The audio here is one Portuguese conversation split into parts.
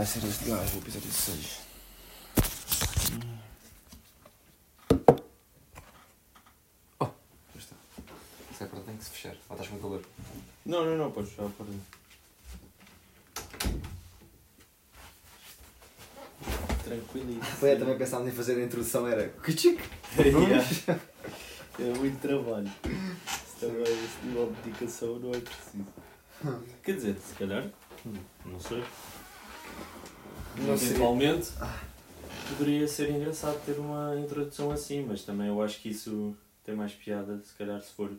Vai ser este gajo, o episódio 6. Oh, já está. Isso é para tem que se fechar. Lá estás com calor. Não, não, não, podes já pôr. Tranquilo. Foi também pensávamos em fazer a introdução, era Kuchik. É muito trabalho. Se também esse nível de dedicação não é preciso. Quer dizer, se calhar, não sei. Não sei. Eventualmente poderia ser engraçado ter uma introdução assim, mas também eu acho que isso tem mais piada se calhar se for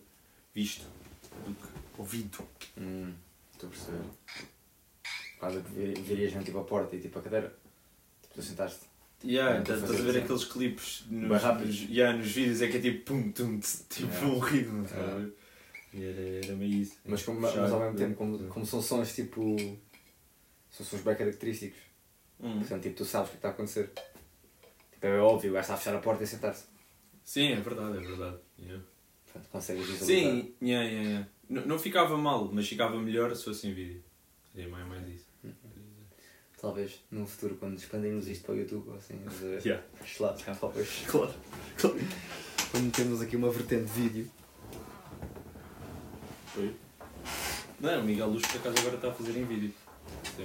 visto do que ouvido. Hum, estou a perceber. Quase que virias mesmo tipo a porta e tipo a cadeira. Tipo, tu sentaste. Yeah, É, estás a ver assim. aqueles clipes nos, nos, yeah, nos vídeos é que é tipo pum, tum, tipo Yeah. um ritmo? E era, era meio isso. Mas, como, mas ao mesmo tempo, como, como são sons tipo. São sons bem característicos. Hum. Portanto, tipo, tu sabes o que está a acontecer. Tipo, é óbvio, o gajo está a fechar a porta e sentar-se. Sim, é verdade, é verdade. Yeah. Portanto, consegues visualizar. Sim, yeah, yeah, yeah. Não, não ficava mal, mas ficava melhor se fosse em vídeo. Seria mais, mais isso. Talvez num futuro, quando expandirmos isto para o YouTube ou assim. mas, Yeah. talvez. Claro, claro. Quando temos aqui uma vertente de vídeo. Foi. Não, o Miguel Luz por acaso agora está a fazer em vídeo.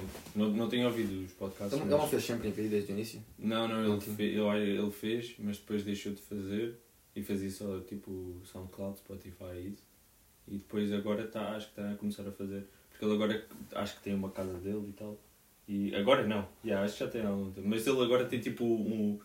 Sempre. Não, não tenho ouvido os podcasts. Ele mas- ele não fez sempre em vídeo desde o início? Não, não, ele, fe- ele, ele fez, mas depois deixou de fazer e fazia só tipo SoundCloud, Spotify e isso. E depois agora tá, acho que está a começar a fazer. Porque ele agora acho que tem uma casa dele e tal. E agora não, yeah, acho que já tem há algum tempo. Mas ele agora tem tipo um.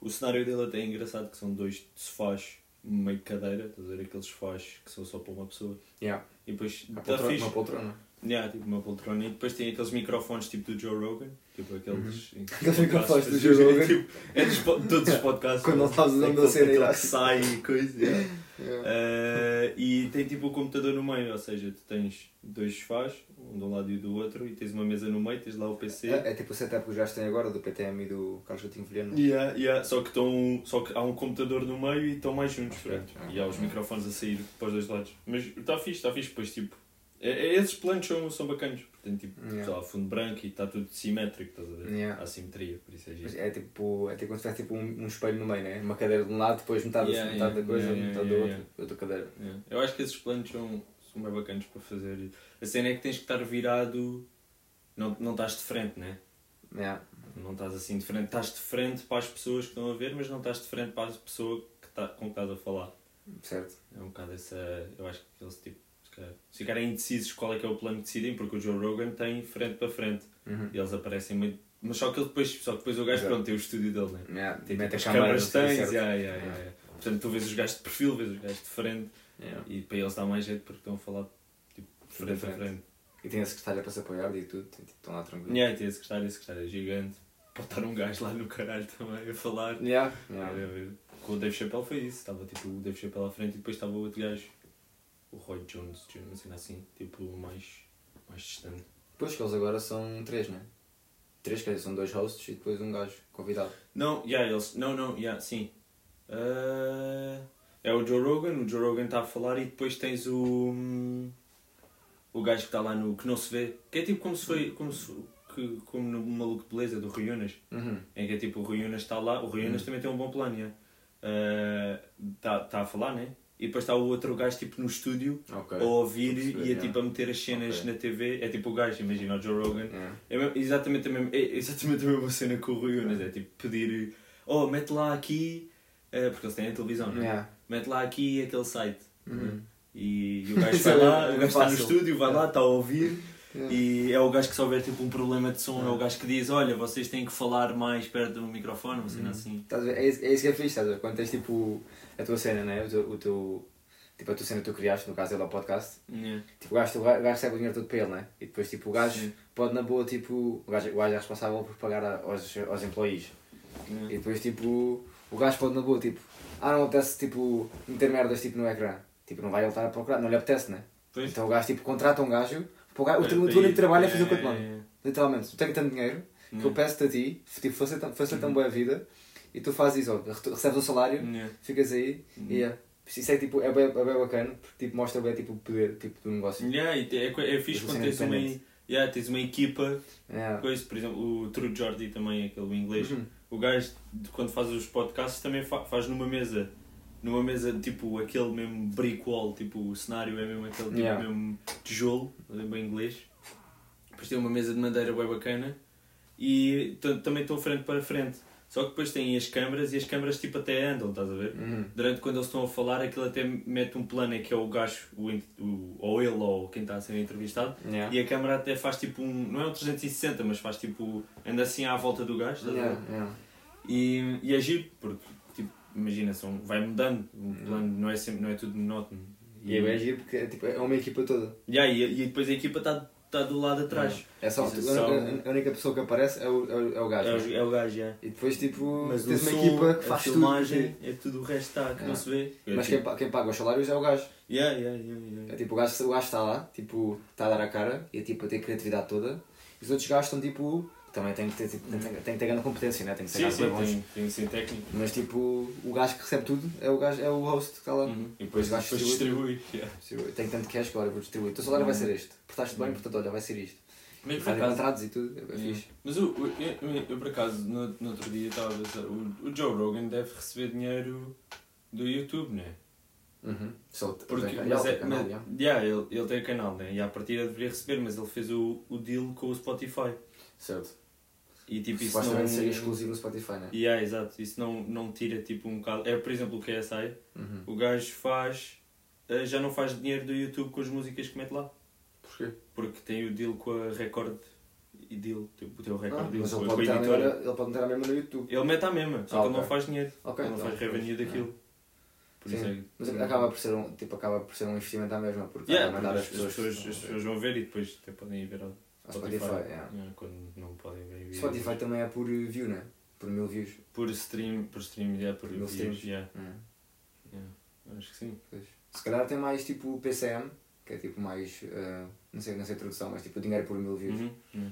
O cenário dele até é engraçado que são dois sofás meio cadeira, estás a ver aqueles sofás que são só para uma pessoa. Yeah. E depois Uma tá poltrona. fixe. Uma poltrona. Yeah, tipo uma poltrona e depois tem aqueles microfones tipo do Joe Rogan, tipo aqueles. que Aqueles microfones do Joe Rogan. tipo, é dos todos os podcasts. Quando não sabes o nome da aquele- cena, que sai e coisa. yeah. Yeah. Eh, e tem tipo o computador no meio, ou seja, tu tens dois sofás, um de um lado e do outro, e tens uma mesa no meio, tens lá o PC. É, é tipo o setup que os gajos têm agora, do PTM e do Carlos Coutinho Vilhena. Yeah, yeah. Só, que estão, só que há um computador no meio e estão mais juntos. Ok, pronto. E há os microfones a sair para os dois lados. Mas está fixe, está fixe, pois tipo. É, é- esses planos são, são bacanos. Portanto, tipo, Yeah. lá, fundo branco e está tudo simétrico, estás a ver? Yeah. Há simetria, por isso é giro. É tipo, é tipo quando se tivesse tipo um, um espelho no meio, né? Uma cadeira de um lado, depois metade, Yeah, metade da coisa, metade da outra, outra cadeira. Eu acho que esses planos são, são bem bacanos para fazer. A cena é que tens que estar virado. Não, não estás de frente, né? Yeah. Não estás assim de frente. Estás de frente para as pessoas que estão a ver, mas não estás de frente para a pessoa que tá, com que estás a falar. Certo. É um bocado essa. Eu acho que eles tipo. Se calhar, se ficarem indecisos qual é que é o plano que decidem, porque o Joe Rogan tem frente para frente. Uhum. E eles aparecem muito. Mas só que ele depois, só que depois o gajo Exato. pronto, tem o estúdio dele, né? Yeah. Tem tipo, a as câmaras tens, yeah, yeah, yeah. Portanto, tu vês os gajos de perfil, vês os gajos de frente e para eles dá mais jeito porque estão a falar tipo, de frente a frente. frente. E tem a secretária para se apoiar e tudo, tipo, estão lá tranquilos. Yeah, tem esse secretário, esse secretário é gigante. Pode estar um gajo lá no caralho também a falar. Yeah. Yeah. Com o Dave Chappelle foi isso, estava tipo o Dave Chappelle à frente e depois estava o outro gajo, o Roy Jones, Jr., uma cena assim, tipo mais, mais distante. Depois que eles agora são três, né? Três, quer dizer, são dois hosts e depois um gajo convidado. Não, yeah, eles, não, não, yeah, sim. Ah, é o Joe Rogan, o Joe Rogan está a falar e depois tens o. hum, o gajo que está lá no. que não se vê, que é tipo como se foi. como, se, que, como no Maluco de Beleza do Rui Unas. Uhum. em que é tipo o Rui Unas está lá, o Rui Unas Hum. também tem um bom plano, está tá a falar, né? E depois está o outro gajo tipo no estúdio Ok. a ouvir e a, yeah. tipo, a meter as cenas Ok. na TV. É tipo o gajo, imagina o Joe Rogan. Yeah. É mesmo- exatamente, a mesma, é exatamente a mesma cena com o Rui Unas. É tipo pedir, oh, mete lá aqui, eh, porque eles têm a televisão, né? Yeah. Mete lá aqui aquele site. Uhum. E, e o gajo vai é lá, o gajo está no estúdio, vai lá, está a ouvir. Yeah. E é o gajo que se houver tipo um problema de som, é o gajo que diz, olha, vocês têm que falar mais perto do microfone, uma cena Uhum. assim. É isso, é que é fixe, estás a ver? Quando tens tipo a tua cena, né? O teu, o teu- tipo a tua cena que tu criaste, no caso ele é o podcast, Yeah. tipo o gajo, o gajo recebe o dinheiro todo para ele, né? E depois tipo o gajo Sim. pode na boa, tipo, o gajo, o gajo é responsável por pagar a- aos, aos employees. E depois tipo, o gajo pode na boa, tipo, ah não apetece tipo meter merdas tipo no ecrã. Tipo, não vai ele estar a procurar, não lhe apetece, né? Pois. Então o gajo tipo contrata um gajo, para o, gajo, o, É, teu- o teu único trabalho é Yeah, fazer o que eu te yeah, mando. yeah, Literalmente, tu tens tanto dinheiro que eu yeah. peço-te a ti, tipo, facilita- facilita-me boa a vida e tu fazes isso, recebes o salário, Yeah. ficas aí Uhum. e é. Isso é tipo, é bem, é bem bacana, porque tipo, mostra bem tipo, o poder tipo, do negócio. Yeah, é, é, é fixe quando tens uma. Yeah, tens uma equipa, Yeah. coisa, por exemplo, o True Jordi também, aquele inglês. Uhum. O gajo, quando faz os podcasts, também fa- faz numa mesa. Numa mesa, tipo, aquele mesmo brick wall, tipo, o cenário é mesmo aquele tipo Yeah. mesmo tijolo, bem inglês. Depois tem uma mesa de madeira bem bacana e também estão frente para frente. Só que depois têm as câmaras e as câmaras tipo até andam, estás a ver? Uhum. Durante quando eles estão a falar, aquilo até mete um plano em que é o gajo, o, o, ou ele ou quem está a ser entrevistado, Yeah. e a câmara até faz tipo um. não é um 360, mas faz tipo. anda assim à volta do gajo, estás a ver? Yeah, yeah. E, e é giro, porque, imagina, são, vai mudando, o Uhum. plano não é, sempre, não é tudo monótono. E é bem giro porque é, tipo, é uma equipa toda. Yeah, e, e depois a equipa está tá do lado atrás. É só, Isso é a, só- a- a única pessoa que aparece é o, é o, é o gajo. É, o, é o gajo, yeah. E depois, tipo, Mas tens uma som, equipa que a faz filmagem, tudo. é tudo o resto está, que não se vê. É Mas tipo, quem, quem paga os salários é o gajo. Yeah, yeah, yeah, yeah. É tipo, o gajo, o gajo está lá, tipo, está a dar a cara e é tipo, a ter criatividade toda. E os outros gajos estão tipo. Também tem que ter, tipo, tem, tem, que ter grande competência, né? tem que ser Sim, sim, tem, tem que ser técnico. Mas tipo, o gajo que recebe tudo é o, gajo, é o host que está lá. Uhum. E depois, depois distribui. Yeah. Eu tenho tanto cash que olha, vou distribuir. O teu salário vai ser este. Portaste bem, Uhum. portanto, olha, vai ser isto. Mas acaso, contratos e tudo, é Yeah. fixe. Mas o- eu, eu, eu, por acaso, no, no outro dia estava a pensar, o, o Joe Rogan deve receber dinheiro do YouTube, não é? Uhum. Só Porque, mas é, canal, mas- já. yeah, ele, ele tem canal, né? E à partida deveria receber, mas ele fez o, o deal com o Spotify. Certo. E tipo, isso não... seria exclusivo no Spotify, né? Yeah, exato. Isso não, não tira tipo um bocado... É, por exemplo, o KSI, Uhum. o gajo faz... eh, Já não faz dinheiro do YouTube com as músicas que mete lá. Porquê? Porque tem o deal com a Record e deal, tipo, o teu Record Ah, deal mas com, ele a- com pode, a a editora. mesma, ele pode meter a mesma no YouTube. Ele mete à mesma, só Ah, que ele não faz dinheiro. Ok, ele não então, faz revenue daquilo. Por Sim. é Mas acaba por ser um, tipo, acaba por ser um investimento à mesma, porque Yeah, porque as as, pessoas, as pessoas vão ver e depois até podem ir ver ao Spotify. Spotify. yeah. Yeah, quando não podem ver. em Spotify também é por view, né? Por mil views. Por stream, por stream, yeah, por Mil views, streams. yeah, Hum. yeah. Acho que sim. Pois. Se calhar tem mais tipo PCM, que é tipo mais. eh, não, sei, não sei a tradução, mas tipo dinheiro por mil views. Uhum, uhum.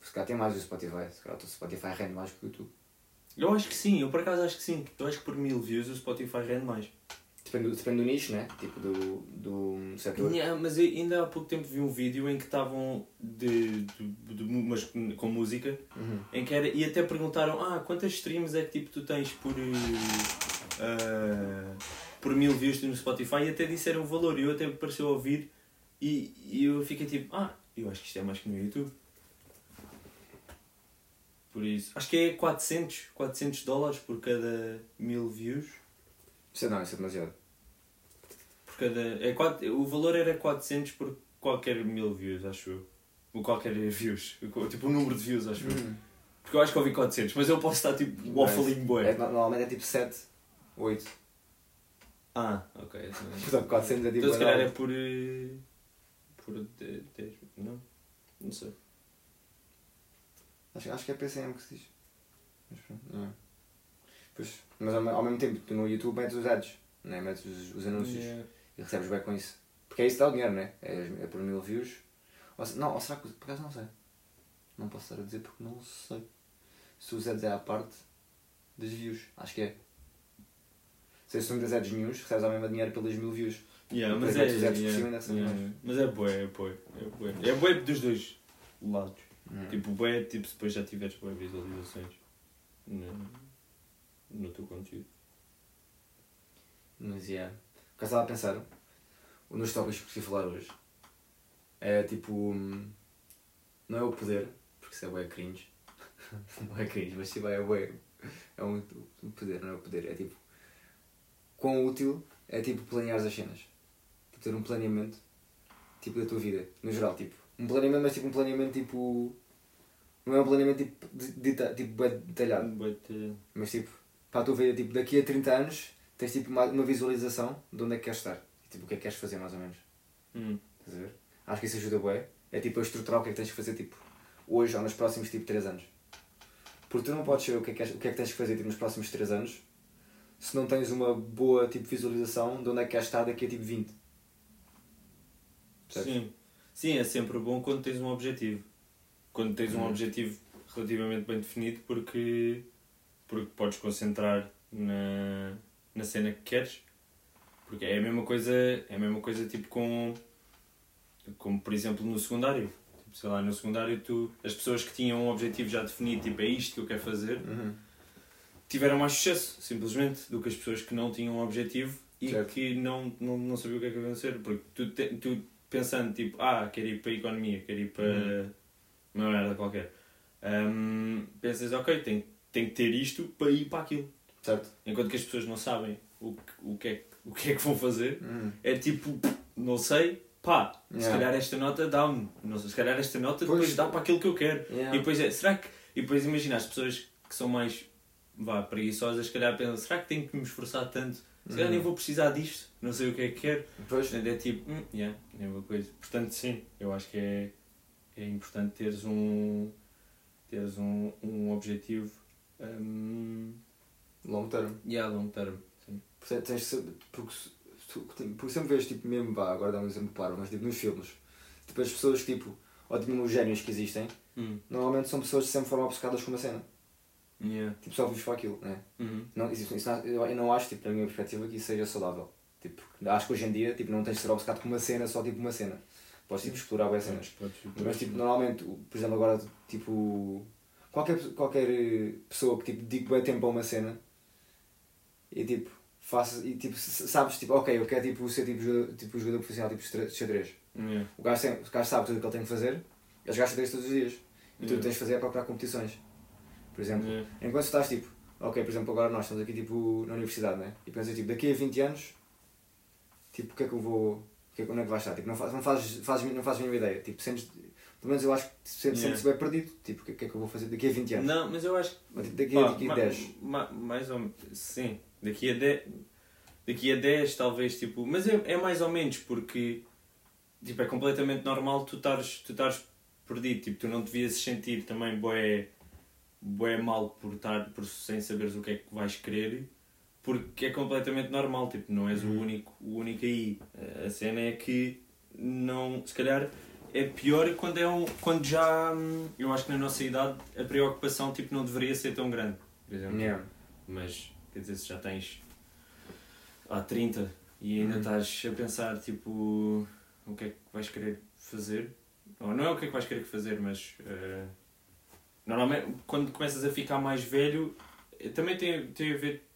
Se calhar tem mais o Spotify. Se calhar o Spotify rende mais que o YouTube. Eu acho que sim, eu por acaso acho que sim. Eu acho que por mil views o Spotify rende mais. Depende, do- depende do nicho, né? Tipo do, do setor. Yeah, mas ainda há pouco tempo vi um vídeo em que estavam de, de, de, mas com música Uhum. em que era, e até perguntaram ah, quantas streams é que tipo, tu tens por, ah, por mil views no Spotify e até disseram o valor e eu até me pareceu ouvir e, e eu fiquei tipo, ah, eu acho que isto é mais que no YouTube. Por isso, acho que é 400, 400 dólares por cada mil views. Isso é, não, isso é demasiado. Por cada, é, quatro- o valor era 400 por qualquer mil views, acho eu. Ou qualquer views, tipo o número de views, acho eu. Porque eu acho que ouvi 400, mas eu posso estar tipo waffling boy. É, normalmente é tipo 7, 8. Ah, ok. então- Portanto, 400 é tipo. Então se calhar é por. eh, por 10. Não? Não sei. acho, acho que é PCM que se diz. Mas pronto, não é. Pois, mas ao, ao mesmo tempo, tu no YouTube metes os ads, né? metes os, os anúncios Yeah. E recebes bem com isso. Porque é isso que dá o dinheiro, né? É, é por mil views. Ou, não, ou será que. Por acaso não sei. Não posso estar a dizer porque não sei. Se os ads é à parte das views. Acho que é. Se tu metes ads news, recebes ao mesmo dinheiro pelas mil views. Yeah, mas é, por yeah, yeah. Mas é bué, é bué. É bué. É bué dos dois lados. Hum. Tipo, bué, tipo, se depois já tiveres bué visualizações no, no teu conteúdo. Mas é. Yeah. Que eu estava a pensar, um dos tópicos que queria falar hoje é tipo. Não é o poder, porque isso é bué cringe. não é cringe, mas sim, é bué. É um um poder, não é o poder. É tipo. Quão útil é tipo planear as cenas. Tipo, ter um planeamento tipo da tua vida, no geral. Tipo, um planeamento, mas tipo um planeamento tipo. Não é um planeamento tipo, de, de, tipo bué detalhado. Mas tipo, para a tua vida, tipo, daqui a 30 anos tens tipo uma, uma visualização de onde é que queres estar. E, tipo, o que é que queres fazer mais ou menos. Hum. Estás a ver? Acho que isso ajuda bué. É tipo a estruturar o que é que tens que fazer tipo, hoje ou nos próximos tipo 3 anos. Porque tu não podes saber o que é que, queres- o que, é que tens que fazer tipo, nos próximos 3 anos se não tens uma boa tipo, visualização de onde é que queres estar daqui a tipo 20. Percebes? Sim. Sim, é sempre bom quando tens um objetivo. Quando tens um Uhum. objetivo relativamente bem definido porque, porque podes concentrar na, na cena que queres. Porque é a mesma coisa, é a mesma coisa tipo com como por exemplo no secundário. sei lá, no secundário, tu, as pessoas que tinham um objetivo já definido, tipo, é isto que eu quero fazer, Uhum. tiveram mais sucesso, simplesmente, do que as pessoas que não tinham um objetivo e Certo. que não, não, não sabiam o que é que ia acontecer. Porque tu, te- tu pensando, tipo, ah, quero ir para a economia, quero ir para Uhum. uma merda qualquer, Hum, pensas, ok, tenho, tenho que ter isto para ir para aquilo. Certo? Enquanto que as pessoas não sabem o que, o que, é, que- o que é que vão fazer, Uhum. é tipo, não sei, pá, se Yeah. calhar esta nota dá-me, se calhar esta nota Pois. depois dá para aquilo que eu quero. Yeah. E depois é, será que. E depois imagina as pessoas que são mais vá, preguiçosas, se calhar pensam, será que tenho que me esforçar tanto? Se calhar Uhum. nem vou precisar disto, não sei o que é que quero. Pois. É tipo, hum, yeah, é uma coisa. Portanto, sim, eu acho que é, é importante teres um. teres um, um objetivo. Um, Long term. yeah, long term. Sim. Portanto, tens de saber- porque, porque sempre vês, tipo, mesmo, vá, agora dá um exemplo claro, mas tipo, nos filmes, tipo, as pessoas, tipo, ou tipo, os génios que existem, Hum, normalmente são pessoas que sempre foram obcecadas com uma cena. yeah. Tipo, só vivos para aquilo, né? Uhum. Não, isso, isso não- eu não acho, tipo, na minha perspectiva, que isso seja saudável. Tipo, acho que hoje em dia, tipo, não tens de ser obcecado com uma cena, só tipo uma cena. Podes, tipo, explorar bem cenas. Podes- Mas, tipo, normalmente, por exemplo, agora, tipo, qualquer, qualquer eh, pessoa que, tipo, dedique bem tempo a uma cena e, tipo, faça, e, tipo, sabes, tipo, ok, eu quero, tipo, ser, tipo, jogador, tipo, jogador profissional, tipo, de xadre- de xadrez. Yeah. O gajo, tem, o gajo sabe tudo o que ele tem que fazer, eles gastam xadrez todos os dias. E tu Yeah. tens de fazer é procurar competições. Por exemplo, Yeah. enquanto estás, tipo, ok, por exemplo, agora nós estamos aqui, tipo, na universidade, né? E pensas, tipo, daqui a 20 anos, tipo, o que é que eu vou... que é onde é que vais estar? Tipo, não, faz, não, fazes, fazes, não fazes a mínima ideia. Tipo, sentes, pelo menos eu acho que sentes, Yeah. sentes bem perdido. Tipo, o que, é que eu vou fazer daqui a 20 anos? Não, mas eu acho que tipo, daqui, a daqui a ma- 10. ma- mais ou menos, sim. Daqui a 10, daqui a 10 talvez, tipo, mas é, é mais ou menos porque tipo, é completamente normal tu estares tu estares perdido, tipo, tu não devias sentir também bué, bué mal por estar por, sem saberes o que é que vais querer, porque é completamente normal, tipo, não és o único, o único aí. A cena é que não, se calhar é pior quando é um, quando já hum, eu acho que na nossa idade a preocupação tipo não deveria ser tão grande, por exemplo. Yeah. Mas, quer dizer, se já tens há 30 e ainda Uhum. estás a pensar, tipo, o que é que vais querer fazer, ou não é o que é que vais querer fazer, mas eh, normalmente quando começas a ficar mais velho, eh, também tem, tem a ver,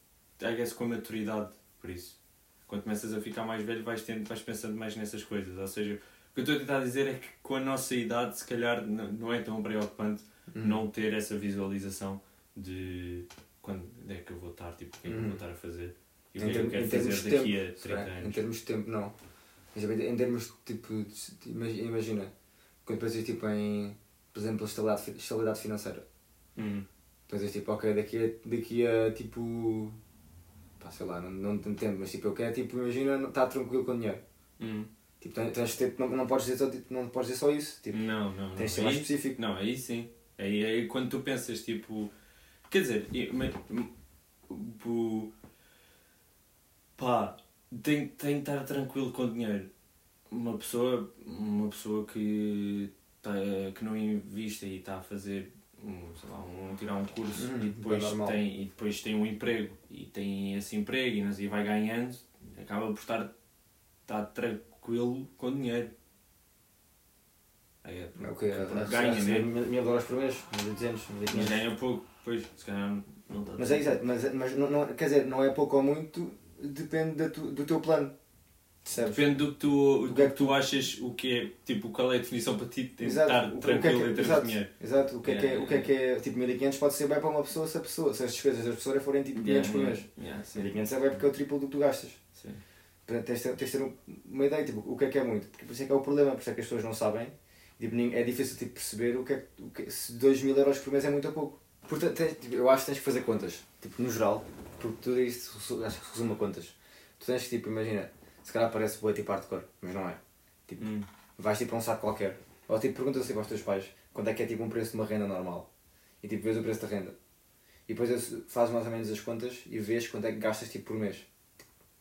I guess, com a maturidade, por isso. Quando começas a ficar mais velho, vais, tendo, vais pensando mais nessas coisas. Ou seja, o que eu estou a tentar dizer é que com a nossa idade, se calhar, não é tão preocupante Uhum. não ter essa visualização de quando é que eu vou estar, tipo, o que é que eu vou estar a fazer e o Em que é que eu termos- quero em fazer de daqui tempo, a 30 é, Em anos. termos de tempo, não. Mas, em termos tipo, de, de- imagi- imagina, quando pensas tipo, em, por exemplo, estabilidade, estabilidade financeira. Uhum. Pensas tipo, ok, daqui a, daqui a tipo. Pá, sei lá, não, não tenho tempo, mas tipo, eu quero, tipo, imagina, estar tranquilo com o dinheiro. Uhum. Tipo, tens, tens de não, não, podes dizer só, tipo, não podes dizer só isso. Tipo, Não, não, não. tens de ser mais específico. Não, aí sim. Aí, aí quando tu pensas tipo. Quer dizer, e- me- me- pu- pá, tem, tem que estar tranquilo com o dinheiro. Uma pessoa, uma pessoa que, tá, que não investe e está a fazer um, sei lá, um, tirar um curso Uhum, e, depois tem, e depois tem um emprego e tem esse emprego e, sei, vai ganhando, acaba por estar, estar tranquilo com o dinheiro. Aí é É o que porque ganha, né? Mil dólares por mês, 200, Mas 1500. ganha pouco, pois, se calhar não está Mas é exato, mas, mas não, não, quer dizer, não é pouco ou muito, depende da tu, do teu plano. Percebes? Depende do que tu, do que é que tu achas, o que é, tipo, qual é a definição para ti de Exato. estar O que- o que é tranquilo que- em termos exato. de dinheiro. Exato, o que é que é, Yeah, o que é, que é tipo 1500 pode ser bem para uma pessoa se a pessoa, se as despesas das pessoas forem tipo 500 por mês. Yeah, sim. 1500 é bem porque é o triplo do que tu gastas. Sim. Portanto, tens de ter, tens de ter um- uma ideia, tipo, o que é que é muito. Porque por isso é que é o problema, por isso é que as pessoas não sabem. Tipo, é difícil tipo, perceber o que é o que se 2 mil euros por mês é muito ou pouco. Portanto, tipo, eu acho que tens que fazer contas, tipo, no geral, porque tudo isto acho que resume a contas. Tu tens que, tipo, imagina, se calhar parece boa tipo hardcore, mas não é. Tipo, Hum. vais tipo a um site qualquer, ou tipo perguntas assim aos teus pais quando é que é tipo um preço de uma renda normal e tipo vês o preço da renda e depois fazes mais ou menos as contas e vês quanto é que gastas tipo por mês.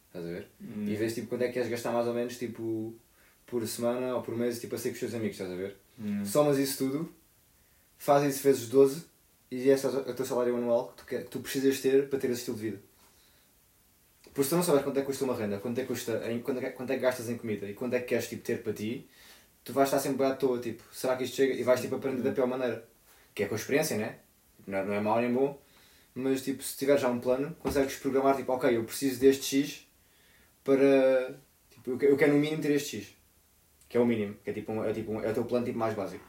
Estás a ver? Hum. E vês tipo quanto é que queres gastar mais ou menos tipo por semana ou por mês tipo a ser com os teus amigos, estás a ver? Hum. Somas isso tudo, fazes isso vezes 12 e esse é o teu salário anual que tu, que tu precisas ter para ter esse estilo de vida. Porque se tu não sabes quanto é que custa uma renda, quanto é que, custa, em, quanto, é, quanto é que gastas em comida e quanto é que queres tipo, ter para ti, tu vais estar sempre à toa, tipo, será que isto chega? E vais tipo aprender da pior maneira. Que é com a experiência, né? Não é, não é mau nem bom, mas tipo, se tiver já um plano, consegues programar, tipo, ok, eu preciso deste X para. Tipo, eu que- eu quero no mínimo ter este X. Que é o mínimo, que é tipo, é, tipo é o teu plano tipo, mais básico.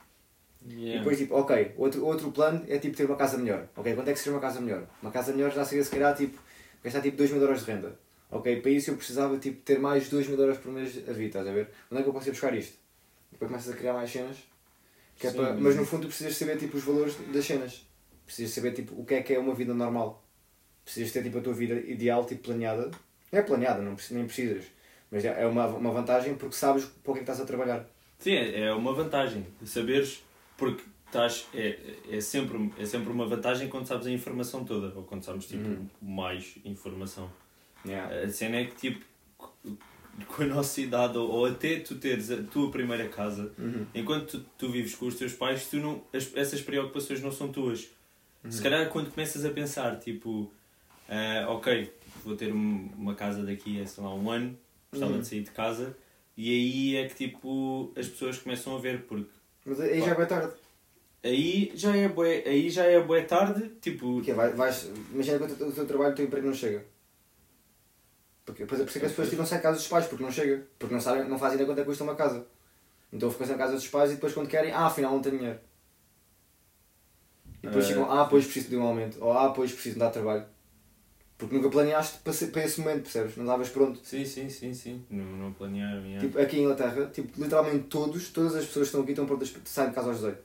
E Yeah. depois, tipo, ok, outro, outro plano é tipo ter uma casa melhor. Ok, quanto é que seria uma casa melhor? Uma casa melhor já seria se calhar tipo, gastar tipo 2 mil euros de renda. Ok, para isso eu precisava tipo, ter mais 2 mil euros por mês a vida, estás a ver? Onde é que eu posso ir buscar isto? Depois começas a criar mais cenas. É Sim, para... mas- no fundo tu precisas saber tipo, os valores das cenas. Precisas saber tipo, o que é que é uma vida normal. Precisas ter tipo, a tua vida ideal tipo, planeada. Não é planeada, não, nem precisas. Mas é é uma, uma vantagem porque sabes para o que é que estás a trabalhar. Sim, é é uma vantagem. Saberes, porque estás, é, é, sempre, é sempre uma vantagem quando sabes a informação toda, ou quando sabes tipo, Uhum. mais informação. Yeah. A cena é que tipo, com a nossa idade, ou, ou até tu teres a tua primeira casa, Uhum. enquanto tu, tu vives com os teus pais, tu não, as- essas preocupações não são tuas. Uhum. Se calhar quando começas a pensar, tipo, ah, ok, vou ter um- uma casa daqui a sei lá, um ano, gostava Uhum. de sair de casa, e aí é que tipo as pessoas começam a ver, porque Mas aí já é bem tarde. aí já é bué, aí já é bué tarde, tipo, Porque vai, vais, imagina que o teu, trabalho, o teu emprego não chega. Porque depois é por isso que as pessoas tiram-se a casa dos pais, porque não chega. Porque não, sabem, não fazem ideia quanto é que custa uma casa. Então ficam na casa dos pais e depois quando querem, ah, afinal não tenho dinheiro. E depois Eh, chegam, ah, pois preciso de um aumento. Ou ah, pois preciso de dar trabalho. Porque nunca planeaste para, ser- para esse momento, percebes? Não estavas pronto. sim, sim, sim, sim, não, não planearam, yeah. Tipo, aqui em Inglaterra, tipo, literalmente todos, todas as pessoas que estão aqui estão prontas para sair de casa aos 18.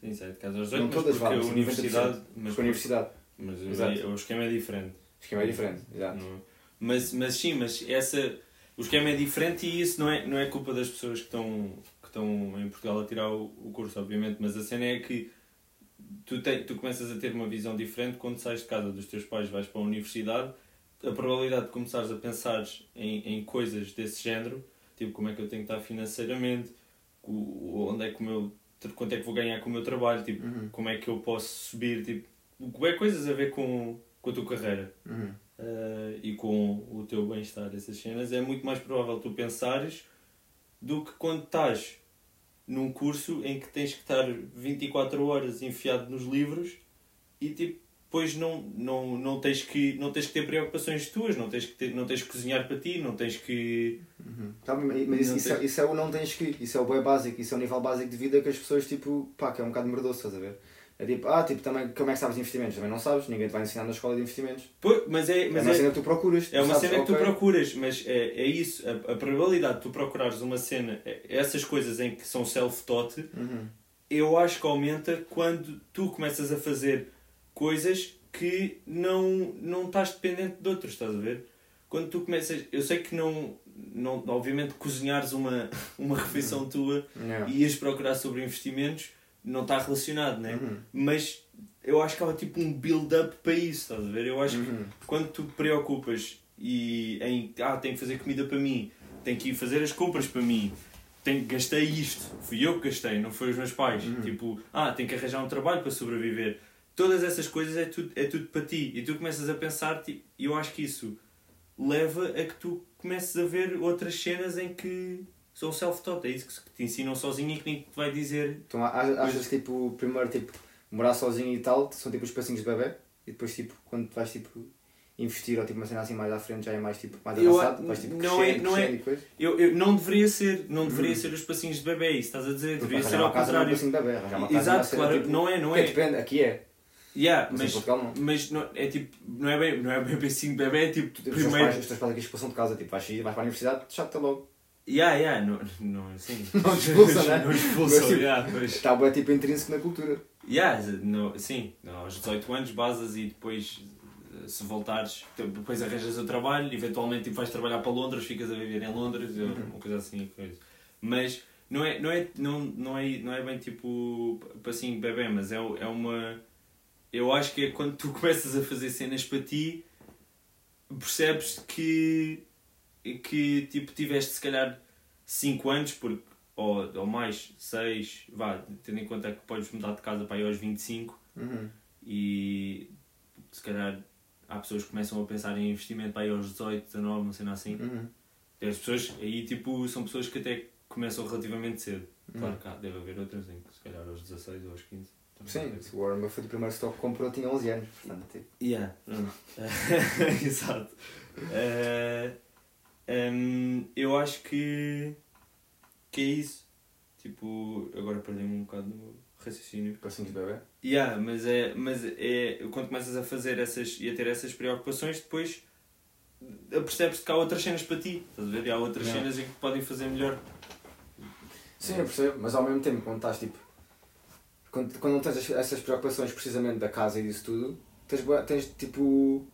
sim, sai de casa aos Não 18, mas todas porque a vão, mas universidade, mas, a universidade. mas o- Exato. o esquema é diferente. O esquema é diferente. Exato. Não- Mas, mas sim, mas essa, o esquema é diferente e isso não é, não é culpa das pessoas que estão, que estão em Portugal a tirar o, o curso, obviamente, mas a cena é que tu, te, tu começas a ter uma visão diferente quando sais de casa dos teus pais, vais para a universidade, a probabilidade de começares a pensar em, em coisas desse género, tipo como é que eu tenho que estar financeiramente, onde é que o meu, quanto é que vou ganhar com o meu trabalho, tipo, Uhum. como é que eu posso subir, tipo, é coisas a ver com, com a tua carreira. Uhum. Uh, e com o teu bem-estar, essas cenas, é muito mais provável tu pensares do que quando estás num curso em que tens que estar 24 horas enfiado nos livros e tipo, depois não, não, não, tens que, não tens que ter preocupações tuas, não tens que, ter, não tens que cozinhar para ti, não tens que. Uhum. Tá, mas isso, isso, tem- é, isso é o não tens que, isso é o bem básico, isso é o nível básico de vida que as pessoas, tipo, pá, que é um bocado merdoso, estás a ver? É tipo, ah, tipo, também, como é que sabes investimentos? Também não sabes, ninguém te vai ensinar na escola de investimentos. Mas é, é mas uma é, cena que tu procuras. É tu uma sabes, cena que tu ok, procuras, mas é, é isso. A, a probabilidade de tu procurares uma cena, é- essas coisas em que são self-taught, Uhum. eu acho que aumenta quando tu começas a fazer coisas que não, não estás dependente de outros, estás a ver? Quando tu começas. Eu sei que não. não obviamente, cozinhares uma, uma refeição tua Yeah. e ias procurar sobre investimentos não está relacionado, né? Uhum. Mas eu acho que há tipo um build-up para isso, estás a ver? Eu acho que Uhum. quando tu te preocupas e em ah, tenho que fazer comida para mim, tenho que ir fazer as compras para mim, tenho, gastei isto, fui eu que gastei, não foi os meus pais. Uhum. Tipo, ah, tenho que arranjar um trabalho para sobreviver. Todas essas coisas é tudo, é tudo para ti. E tu começas a pensar, e eu acho que isso leva a que tu comeces a ver outras cenas em que são self-taught. É isso que te ensinam sozinho e que ninguém te vai dizer. Então achas tipo, primeiro tipo, morar sozinho e tal, são tipo os passinhos de bebê, e depois tipo, quando tu vais tipo investir ou tipo uma cena assim mais à frente já é mais tipo mais avançado, vais tipo não é- crescendo, não é- crescendo e coisa. Eu, eu, não deveria ser, não deveria ser os passinhos de bebê, isso estás a dizer, Porque deveria ser ao não é um contrário. passinho de bebê, arranjar uma casa é uma Exato, cena, claro, tipo, não é, não é. depende, aqui é, Yeah, mas, mas Portugal não. mas não, é tipo, não é bem, não é bem passinho de bebê, é tipo, Os teus primeiro. os teus pais aqui expulsam de casa, tipo, vais, vais para a universidade, chato logo. Yeah, yeah, não, não assim. Não te expulsam, né? Não expulsam, Mas, tipo, yeah, mas. Está bué tipo intrínseco na cultura. Yeah, no, sim, não, aos 18 anos basas e depois eh, se voltares, depois arranjas o trabalho, eventualmente tipo, vais trabalhar para Londres, ficas a viver em Londres, Uhum. uma coisa assim. Coisa. Mas não é, não, é, não, não, é, não é bem tipo passinho bebê, mas é, é uma. Eu acho que é quando tu começas a fazer cenas para ti, percebes que, que tipo, tiveste se calhar 5 anos, porque, ou, ou mais, 6, vá, tendo em conta que podes mudar de casa para aí aos 25 Uhum. e se calhar há pessoas que começam a pensar em investimento para aí aos 18, 19, não sei assim. Uhum. As pessoas, aí tipo, são pessoas que até começam relativamente cedo. Claro Hum. que há, deve haver outras em que se calhar aos 16 ou aos 15. também Sim, se o Warren Buffett o primeiro stock que comprou tinha 11 anos. Portanto, tipo, Yeah. Exato. Eh, hum, eu acho que, que é isso. Tipo, agora perdi-me um bocado no raciocínio. passinhos de bebê. Yeah, mas é, mas é quando começas a fazer essas e a ter essas preocupações, depois percebes que há outras cenas para ti. Estás a ver? E há outras Yeah. cenas em que podem fazer melhor. Sim, eu percebo, mas ao mesmo tempo, quando estás tipo. Quando, quando não tens as- essas preocupações precisamente da casa e disso tudo, tens, tens tipo.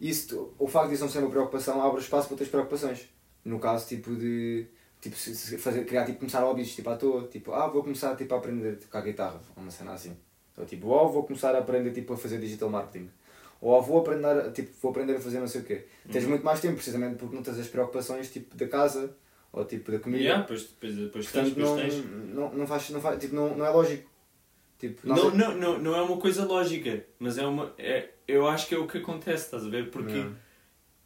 Isso, o facto disso não ser uma preocupação abre espaço para teres preocupações. No caso, tipo de. Tipo, fazer, criar, tipo, começar hobbies, tipo, à toa. Tipo, ah, vou começar tipo, a aprender a tocar guitarra. Uma cena assim. Ou tipo, ou vou começar a aprender tipo, a fazer digital marketing. Ou vou aprender, tipo, vou aprender a fazer não sei o quê. Tens Uhum. muito mais tempo, precisamente porque não tens as preocupações tipo, da casa. Ou tipo da comida. Yeah, depois, depois tens, Portanto, depois não, tens. não, não, faz, não, faz, tipo, não, não é lógico. Tipo, Não, não, não, não é uma coisa lógica, mas é uma. É, eu acho que é o que acontece, estás a ver? Porque Não.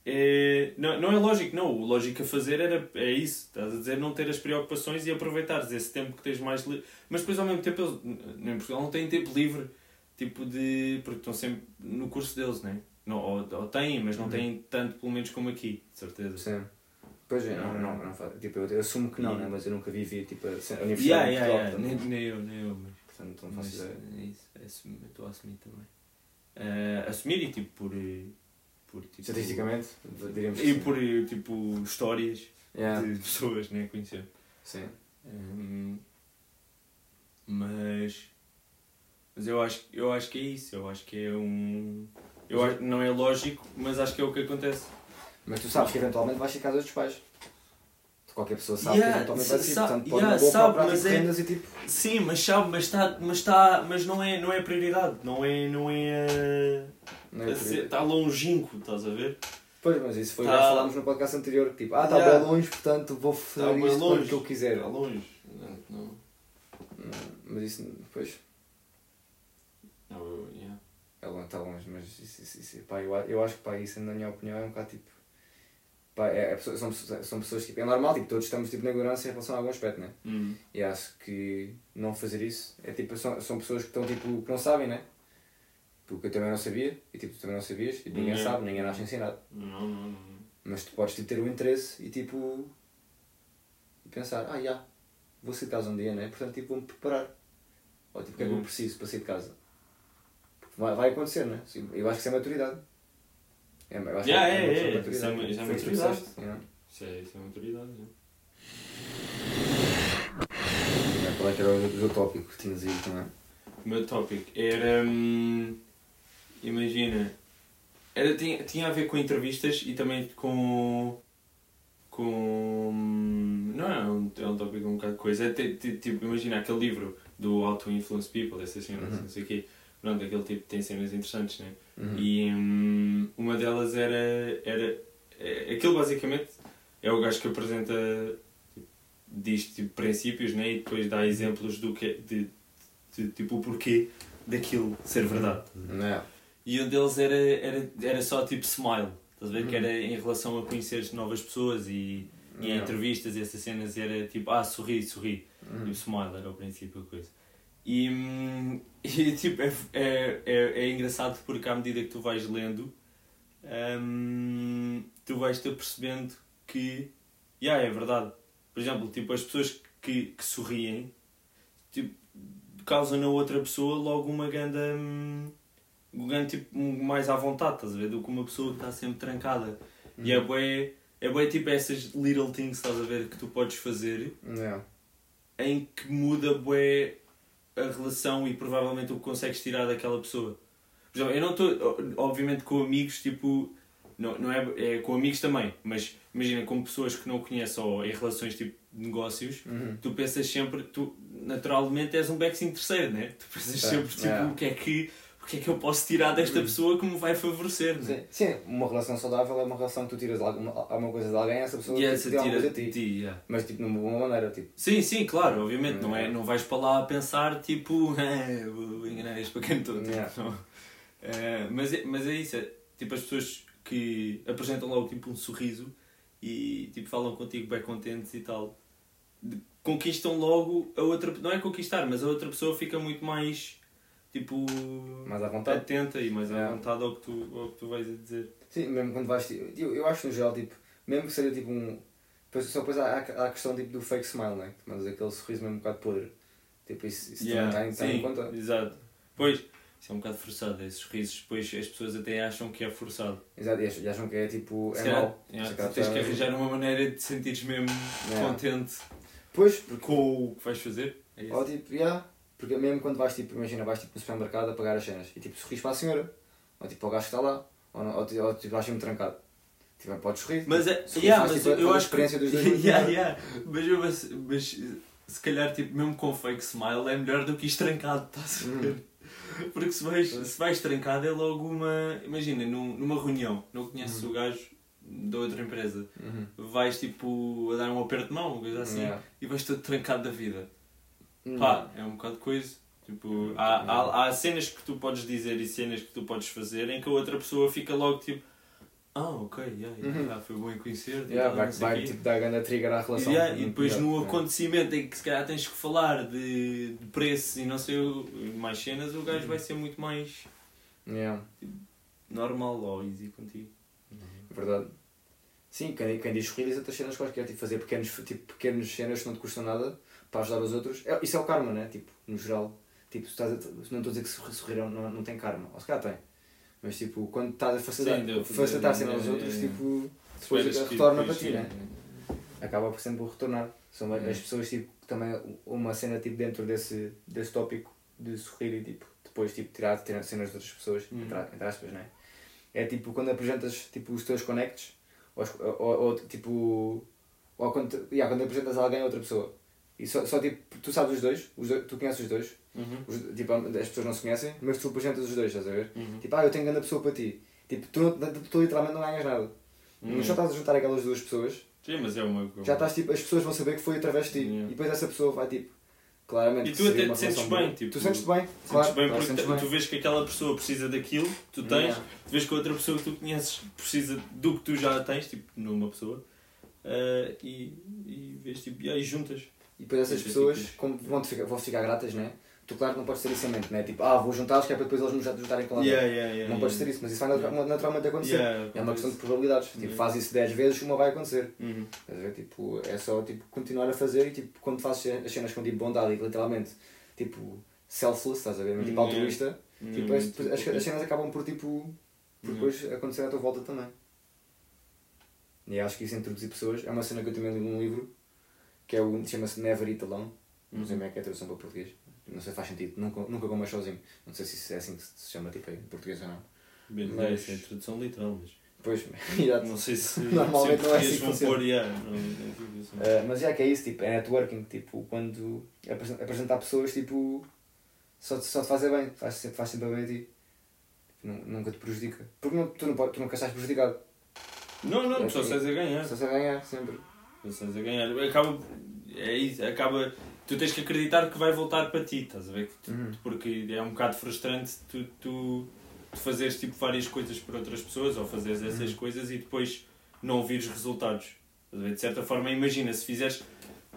é, não, não é lógico, não. O lógico a fazer era, é isso, estás a dizer, não ter as preocupações e aproveitares esse tempo que tens mais livre. Mas depois ao mesmo tempo eles, em Portugal não têm tempo livre, tipo de. porque estão sempre no curso deles, né? não Ou, ou têm, mas não Uhum. têm tanto pelo menos como aqui, de certeza. Sim. Pois é, não, não, não faz. Tipo, eu, eu assumo que não, né? mas eu nunca vivi tipo, a a universidade Yeah, yeah, yeah. Nem, nem eu, nem eu, mas. Portanto não faço ideia. é isso, é eu estou a assumir também. Eh, assumir e tipo por. por tipo, Estatisticamente, diríamos E por tipo histórias Yeah. de pessoas, né? Conhecer. Sim. Hum, mas. Mas eu acho, eu acho que é isso. Eu acho que é um. Eu acho, não é lógico, mas acho que é o que acontece. Mas tu sabes que eventualmente vais casa dos pais. Qualquer pessoa sabe Yeah, que eventualmente vai ser, portanto pode yeah, uma sabe, procurar, mas tipo, é- e tipo. Sim, mas sabe, mas está, mas está, mas não é, não é prioridade, não é, não é, Não é aí. está longínquo, estás a ver? Pois, mas isso foi, Tá- já falámos no podcast anterior, que tipo, ah, está Yeah. bem longe, portanto vou fazer Tá isto longe. que eu quiser. Está longe. Não, não, Não, Mas isso, depois, não, yeah. é longe, está longe, mas isso, isso, isso, pá, eu, eu acho que pá, isso na minha opinião é um bocado tipo. Pá, é, é são, pessoas- são pessoas tipo, é normal, tipo, todos estamos tipo, na ignorância em relação a algum aspecto, né? Hum. E acho que não fazer isso é tipo, são, são pessoas que estão tipo, que não sabem, né? Porque eu também não sabia, e tipo, tu também não sabias, e ninguém Yeah. sabe, ninguém nasce ensinado. Não, não, não. Mas tu podes tipo, ter o interesse e tipo. e pensar, ah, já, vou sair de casa um dia, né? Portanto, tipo, vou-me preparar. Ou tipo, o que é que eu Uhum. preciso para sair de casa? Porque vai, vai acontecer, né? Eu acho que isso é maturidade. É, eu acho Yeah, que é, é, maturidade. isso é uma- isso é maturidade. yeah. Isso é, isso é autoridade. né? Yeah, Qual é que era o teu tópico que tinhas aí também? O meu tópico era. hum, imagina. Era, tinha, tinha a ver com entrevistas e também com. com. Não é um, é um tópico um bocado de coisa. É ti- ti- tipo, imagina aquele livro do How to Influence People, essas cenas, Uhum. não sei o quê. Pronto, aquele tipo tem cenas interessantes, né? Uhum. E hum, uma delas era. era é, aquilo basicamente é o gajo que apresenta. Tipo, diz tipo, princípios né? e depois dá exemplos do que é- de, de, tipo o porquê daquilo ser verdade. Não é? E um deles era, era, era só tipo smile, estás a ver? Que Uhum. era em relação a conhecer novas pessoas e, e em Yeah. entrevistas e essas cenas era tipo, ah, sorri, sorri. Uhum. Tipo, smile era o princípio da coisa. E, hum, e tipo, é, é, é, é engraçado porque à medida que tu vais lendo, hum, tu vais-te apercebendo que, yeah, é verdade. Por exemplo, tipo, as pessoas que, que sorriem, tipo, causam na outra pessoa logo uma grande, um grande tipo, mais à vontade, estás a ver? Do que uma pessoa que está sempre trancada. E é bué, é bué tipo essas little things, estás a ver, que tu podes fazer é? em que muda bué a relação e provavelmente o que consegues tirar daquela pessoa. Eu não estou, obviamente, com amigos, tipo, não, não é, é com amigos também, mas imagina com pessoas que não conheces ou em relações tipo de negócios, Uhum. tu pensas sempre, tu naturalmente és um backseat terceiro, né? Tu pensas É, sempre, tipo, é. o que é que. O que é que eu posso tirar desta pessoa que me vai favorecer, né? Sim, sim, uma relação saudável é uma relação que tu tiras alguma, alguma coisa de alguém e essa pessoa E tipo, tira alguma coisa de ti. ti, yeah. Mas tipo, de uma boa maneira, tipo. Sim, sim, claro, obviamente. Não, é, É. não vais para lá a pensar tipo, "Eh, vou enganar este para quem estou. Eh, mas, é, mas é isso, é, tipo as pessoas que apresentam logo tipo um sorriso e tipo falam contigo bem contentes e tal. Conquistam logo a outra. Não é conquistar, mas a outra pessoa fica muito mais. Tipo. Mais à vontade. atenta e mais à É. vontade ao que, tu, ao que tu vais a dizer. Sim, mesmo quando vais. tipo, Eu, eu acho no geral, tipo, mesmo que seja tipo um. Só depois há, há a questão tipo, do fake smile, né? Mas aquele sorriso mesmo um bocado podre. Tipo, isso, isso Yeah, também está em, sim, conta. Exato. Pois, isso é um bocado forçado. Esses risos, depois as pessoas até acham que é forçado. Exato, e ach- acham que é tipo. É calhar, mau. calhar tu tens que arranjar uma maneira de te sentires mesmo Yeah. contente Pois, com o que vais fazer. É isso. ou tipo, yeah, porque mesmo quando vais tipo, imagina, vais tipo no supermercado a pagar as cenas e tipo sorris para a senhora, ou tipo para o gajo que está lá, ou, não- ou, ti- ou tipo vais sempre trancado. Tipo, podes sorrir. Mas, tipo, é, sorris yeah, faz, mas tipo, eu acho que. experiência dos dois. yeah, yeah. Mas, mas, mas se calhar, tipo, mesmo com fake smile, é melhor do que isto trancado, estás a ver? Porque se vais, se vais trancado é logo uma. Imagina, num, numa reunião, não conheces o gajo da outra empresa, Uhum. vais tipo a dar um aperto de mão, uma coisa assim, Yeah. e vais todo trancado da vida. Uhum. Pá, é um bocado de coisa. Tipo, há, há, há cenas que tu podes dizer e cenas que tu podes fazer em que a outra pessoa fica logo tipo, ah, ok, yeah, yeah, Uhum. yeah, foi bom em conhecer. Yeah, vai, vai tipo, dar grande trigger à relação. Yeah, e depois Yeah, no acontecimento em que se calhar tens que falar de, de preços e não sei mais cenas, o gajo vai ser muito mais normal ou easy contigo. verdade. Sim, quem, quem diz diz outras cenas quaisquer, tipo fazer pequenos, tipo, pequenas cenas que não te custam nada para ajudar os outros. É, isso é o karma, né? Tipo, no geral. Tipo, estás a, não estou a dizer que sorrir não, não tem karma, ou se calhar tem. Mas tipo, quando estás a facilitar, Sim, facilitar a cena aos outros, é. tipo, depois retorna para ti, né? acaba por sempre retornar. São É. as pessoas, tipo, também uma cena tipo, dentro desse, desse tópico de sorrir e tipo, depois tipo, tirar, tirar cenas de outras pessoas, Uhum. entre, aspas, né? É tipo quando apresentas tipo, os teus connects, ou, ou, ou, tipo, ou quando, yeah, quando apresentas alguém a outra pessoa. E só, só tipo, tu sabes os dois, os dois tu conheces os dois, Uhum. os, tipo, as pessoas não se conhecem, mas tu apresentas os dois, estás a ver? Uhum. Tipo, ah, eu tenho grande pessoa para ti. Tipo, tu, não- tu, tu literalmente não ganhas nada. Uhum. Mas só estás a juntar aquelas duas pessoas Sim, mas é uma. já estás tipo, as pessoas vão saber que foi através de ti. Yeah. E depois essa pessoa vai tipo, claramente. E tu até te sentes bem, boa. tipo, tu sentes-te bem, Sentes claro. bem porque sentes bem. tu vês que aquela pessoa precisa daquilo que tu tens, Yeah. tu vês que a outra pessoa que tu conheces precisa do que tu já tens, tipo, numa pessoa, eh, e, e vês tipo, e aí juntas. E depois essas Sim, pessoas, sim. como vão ficar, vão ficar gratas, né? Tu claro que não podes ter isso em mente, né? Tipo, ah, vou juntá-los que é para depois eles me juntarem com alguém. Yeah, yeah, yeah, não podes ter isso, mas isso vai natu- naturalmente acontecer. É uma questão de probabilidades. Tipo, faz isso 10 vezes, uma vai acontecer. Uhum. Ver? Tipo, é só tipo, continuar a fazer e tipo, quando fazes as cenas com tipo, bondade e literalmente tipo, selfless, estás a ver? Tipo, Yeah. altruísta, tipo, Uhum. as, as, as cenas acabam por tipo, por Yeah. depois acontecer à tua volta também. E acho que isso introduzir pessoas é uma cena que eu também li num livro que é o chama-se Never Eat Alone. Não sei Uhum. como é que é a tradução para português. Não sei se faz sentido. Nunca, nunca comas sozinho. Não sei se isso é assim que se chama tipo, em português ou não. Bem, Mas- Essa é a tradução literal, mas Pois, exato. não sei se Normalmente se não é assim que vão pôr, yeah, não, não isso. Uh, mas já que é isso, tipo, é networking, tipo, quando apresen- apresentar pessoas, tipo, só te, só te faz bem, faz, sempre- faz sempre bem a ti. Nu- Nunca te prejudica. Porque não, tu, não, tu nunca estás prejudicado. Não, não, É só assim. sais a ganhar. Só se a ganhar, sempre. Tu estás a ganhar. Acaba. É isso, acaba. Tu tens que acreditar que vai voltar para ti, estás a ver? Uhum. Porque é um bocado frustrante tu, tu, tu fazeres tipo, várias coisas por outras pessoas ou fazeres essas Uhum. coisas e depois não vires resultados. Estás a ver? De certa forma, imagina, se fizeres.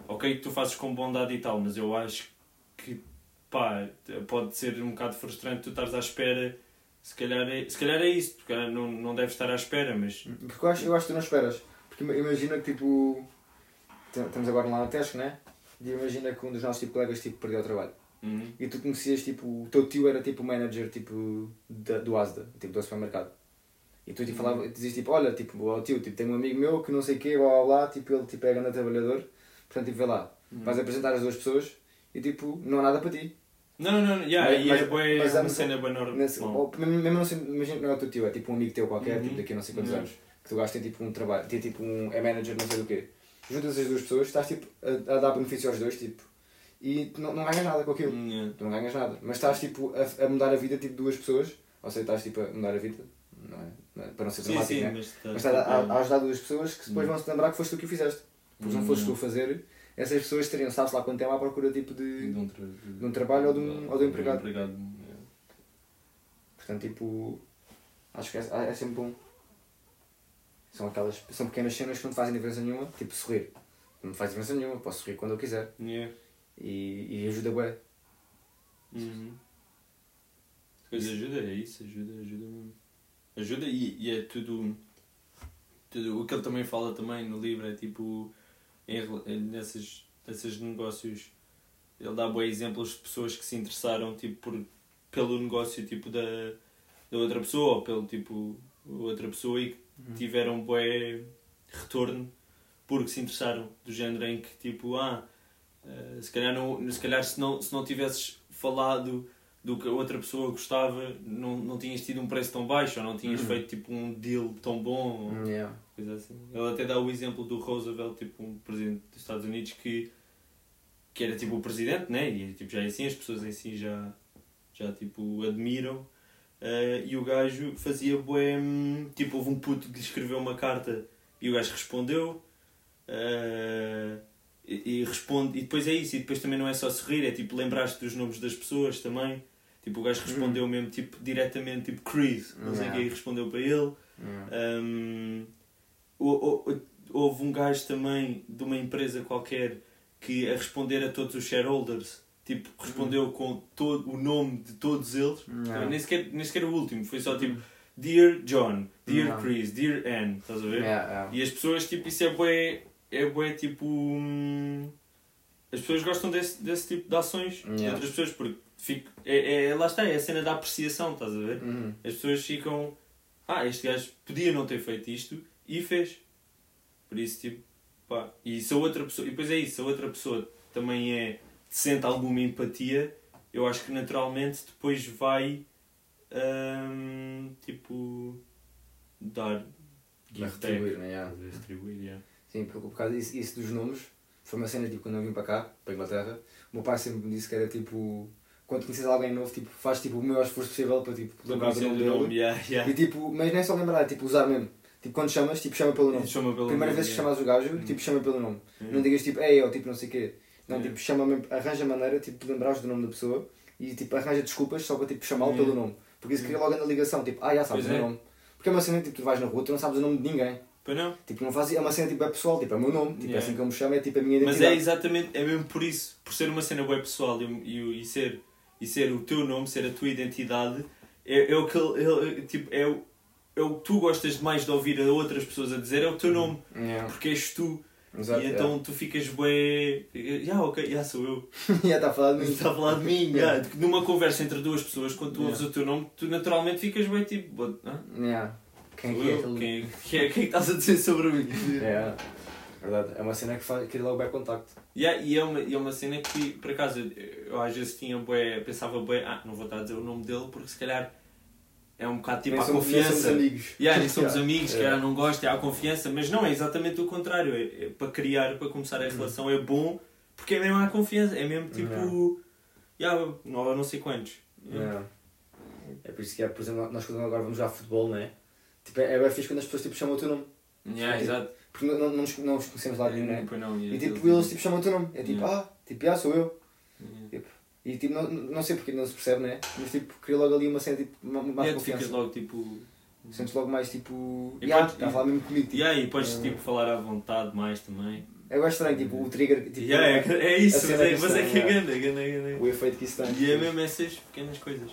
Ok, que tu fazes com bondade e tal, mas eu acho que pá, pode ser um bocado frustrante tu estares à espera. Se calhar é, se calhar é isso, porque não, não deves estar à espera, mas. Porque eu acho, eu acho que tu não esperas. Porque ima- imagina que, tipo, estamos agora lá na Tesco, né? E imagina que um dos nossos tipo, colegas, tipo, perdeu o trabalho. Uhum. E tu conhecias, tipo, o teu tio era, tipo, o manager, tipo, da, do Asda, tipo, do supermercado. E tu, tipo, falava, dizias, tipo, olha, tipo, ó tio, tipo, tenho um amigo meu que não sei o quê, blá, blá, blá, tipo, ele, tipo, é grande trabalhador. Portanto, tipo, vê lá. Vais apresentar as duas pessoas e, tipo, não há nada para ti. Não, não, não, yeah, Mas- e é, bué- mas é uma cena normal. Ou, mesmo, não sendo, imagina que não é o teu tio, é tipo um amigo teu qualquer, Uhum. tipo daqui a não sei quantos Uhum. anos, que tu gastas tipo um trabalho, tem tipo um, é manager não sei do quê. Juntas as duas pessoas, estás tipo a, a dar benefício aos dois, tipo, e tu não, não ganhas nada com aquilo. Yeah. Tu não ganhas nada, mas estás tipo a, a mudar a vida tipo de duas pessoas, ou seja, estás tipo a mudar a vida, não é? Não é? Para não ser Sim, dramático, sim, né? mas. Mas estás a, a, ajudar duas pessoas que depois vão se lembrar que foste tu que o fizeste. Porque se não fosses tu a fazer, essas pessoas teriam, sabe-se lá quanto tempo à procura tipo de de. um, tra- de um trabalho ou de um- ou de um empregado. yeah. Portanto, tipo, acho que é, é sempre bom. São aquelas, são pequenas cenas que não te fazem diferença nenhuma, tipo sorrir. não faz diferença nenhuma, posso rir quando eu quiser. Yeah. E, e ajuda bué. Uhum. Pois ajuda, é isso, ajuda, ajuda mesmo. Ajuda e, e é tudo, tudo. O que ele também fala também no livro é tipo. Em- nesses, nesses negócios. Ele dá bons exemplos de pessoas que se interessaram tipo, por, pelo negócio tipo, da, da outra pessoa ou pelo tipo outra pessoa e que tiveram bué retorno porque se interessaram do género em que tipo ah eh, se calhar não se calhar se não se não tivesses falado do que a outra pessoa gostava não, não tinhas tido um preço tão baixo ou não tinhas Uhum. feito tipo um deal tão bom ou Yeah. coisa assim ele até dá o exemplo do Roosevelt tipo um presidente dos Estados Unidos que que era tipo o presidente né e tipo já assim as pessoas em si já já tipo admiram eh, e o gajo fazia bué, hum, tipo houve um puto que lhe escreveu uma carta e o gajo respondeu eh, e, e responde e depois é isso e depois também não é só sorrir é tipo lembrar-te dos nomes das pessoas também tipo o gajo respondeu mesmo tipo diretamente tipo Chris não sei Yeah. que e respondeu para ele Yeah. um, hou- hou- houve um gajo também de uma empresa qualquer que a responder a todos os shareholders tipo respondeu com todo o nome de todos eles Yeah. nem, sequer, nem sequer o último foi só tipo Dear John, Dear Yeah. Chris, Dear Anne estás a ver? Yeah, yeah. e as pessoas tipo isso é bué é bué tipo hum, as pessoas gostam desse, desse tipo de ações de Yeah. outras pessoas porque fico, é, é, lá está, é a cena da apreciação estás a ver? Uhum. as pessoas ficam ah, este gajo podia não ter feito isto e fez. Por isso, tipo, pá. E se a outra pessoa, e depois é isso, se a outra pessoa também é, sente alguma empatia, eu acho que naturalmente depois vai, hum, tipo, dar, Vai retribuir, né? Yeah. Retribuir, yeah. Sim, porque por causa disso, isso dos números, foi uma cena tipo quando eu vim para cá, para a Inglaterra, o meu pai sempre me disse que era tipo, quando conheces alguém novo, tipo, faz tipo, o maior esforço possível para tipo, lembrar do nome dele. nome, yeah, yeah. E tipo, mas não é só lembrar, é tipo usar mesmo. Tipo, quando chamas, tipo, chama pelo nome. Chama pelo Primeira nome, vez que yeah. chamas o gajo, Hum. tipo, chama pelo nome. Não digas tipo, ei, ou tipo, não sei o quê. Não, Yeah. tipo, chama arranja maneira, tipo, de lembrares do nome da pessoa e tipo, arranja desculpas só para tipo, chamá-lo Yeah. pelo nome. Porque isso cria logo na ligação, tipo, ah, já sabes Pois o meu é. nome. Porque é uma cena, tipo, tu vais na rua, tu não sabes o nome de ninguém. Pois não? Tipo, não faz, é uma cena, tipo, é pessoal, tipo, é o meu nome. Tipo, é Yeah. assim que eu me chamo, é tipo a minha Mas identidade. é exatamente, é mesmo por isso, por ser uma cena web pessoal e, e, e ser, e ser o teu nome, ser a tua identidade, é, é o que ele, ele- tipo, é o, é o que tu gostas mais de ouvir a outras pessoas a dizer, é o teu nome, Yeah. porque és tu. Exato, e então tu ficas bué. Já, ok, já sou eu. yeah. já está a falar de mim. Está a falar de mim. Yeah. já. Numa conversa entre duas pessoas, quando tu Yeah. ouves o teu nome, tu naturalmente ficas bem tipo. "Ah, Yeah. Quem sou é que é eu? aquele? Quem, é- quem, é, quem é que estás a dizer sobre mim? É, verdade. É uma cena que faz, cria logo bem contacto. Yeah, e é uma, e é uma cena que, por acaso, eu, às vezes tinha bué, pensava bué, ah, não vou estar a dizer o nome dele porque se calhar é um bocado tipo Nem a somos- nem confiança. somos amigos. Yeah, nem somos Yeah. amigos, que Yeah. yeah. não gosta, há confiança, mas não, é exatamente o contrário. É, é para criar, para começar a relação é bom porque é mesmo a confiança, é mesmo tipo. Yeah. Yeah, não, não sei quantos. Yeah. É por isso que, é, por exemplo, nós quando agora vamos jogar futebol, não é? Tipo, é, é bem fixe quando as pessoas tipo, chamam o teu nome. Yeah, exato. Porque não, não, não, nos, não nos conhecemos lá de nenhum, não é? Pois não, E tipo, eles tipo, chamam o teu nome. É tipo, ah, tipo, ah, sou eu. Yeah. E tipo, não, não sei porque não se percebe, não é? Mas tipo, cria logo ali uma cena, tipo, ma- mais tu ficas confiança. logo tipo. Sentes logo mais tipo. E Yeah, podes- está a falar mesmo comigo. Tipo. Yeah, e podes É. tipo, falar à vontade mais também. Eu gosto estranho, tipo, o trigger. Tipo, Yeah, é, é isso, mas é, que é é grande, é grande, é grande. O efeito que isso tem. E é mesmo essas pequenas coisas.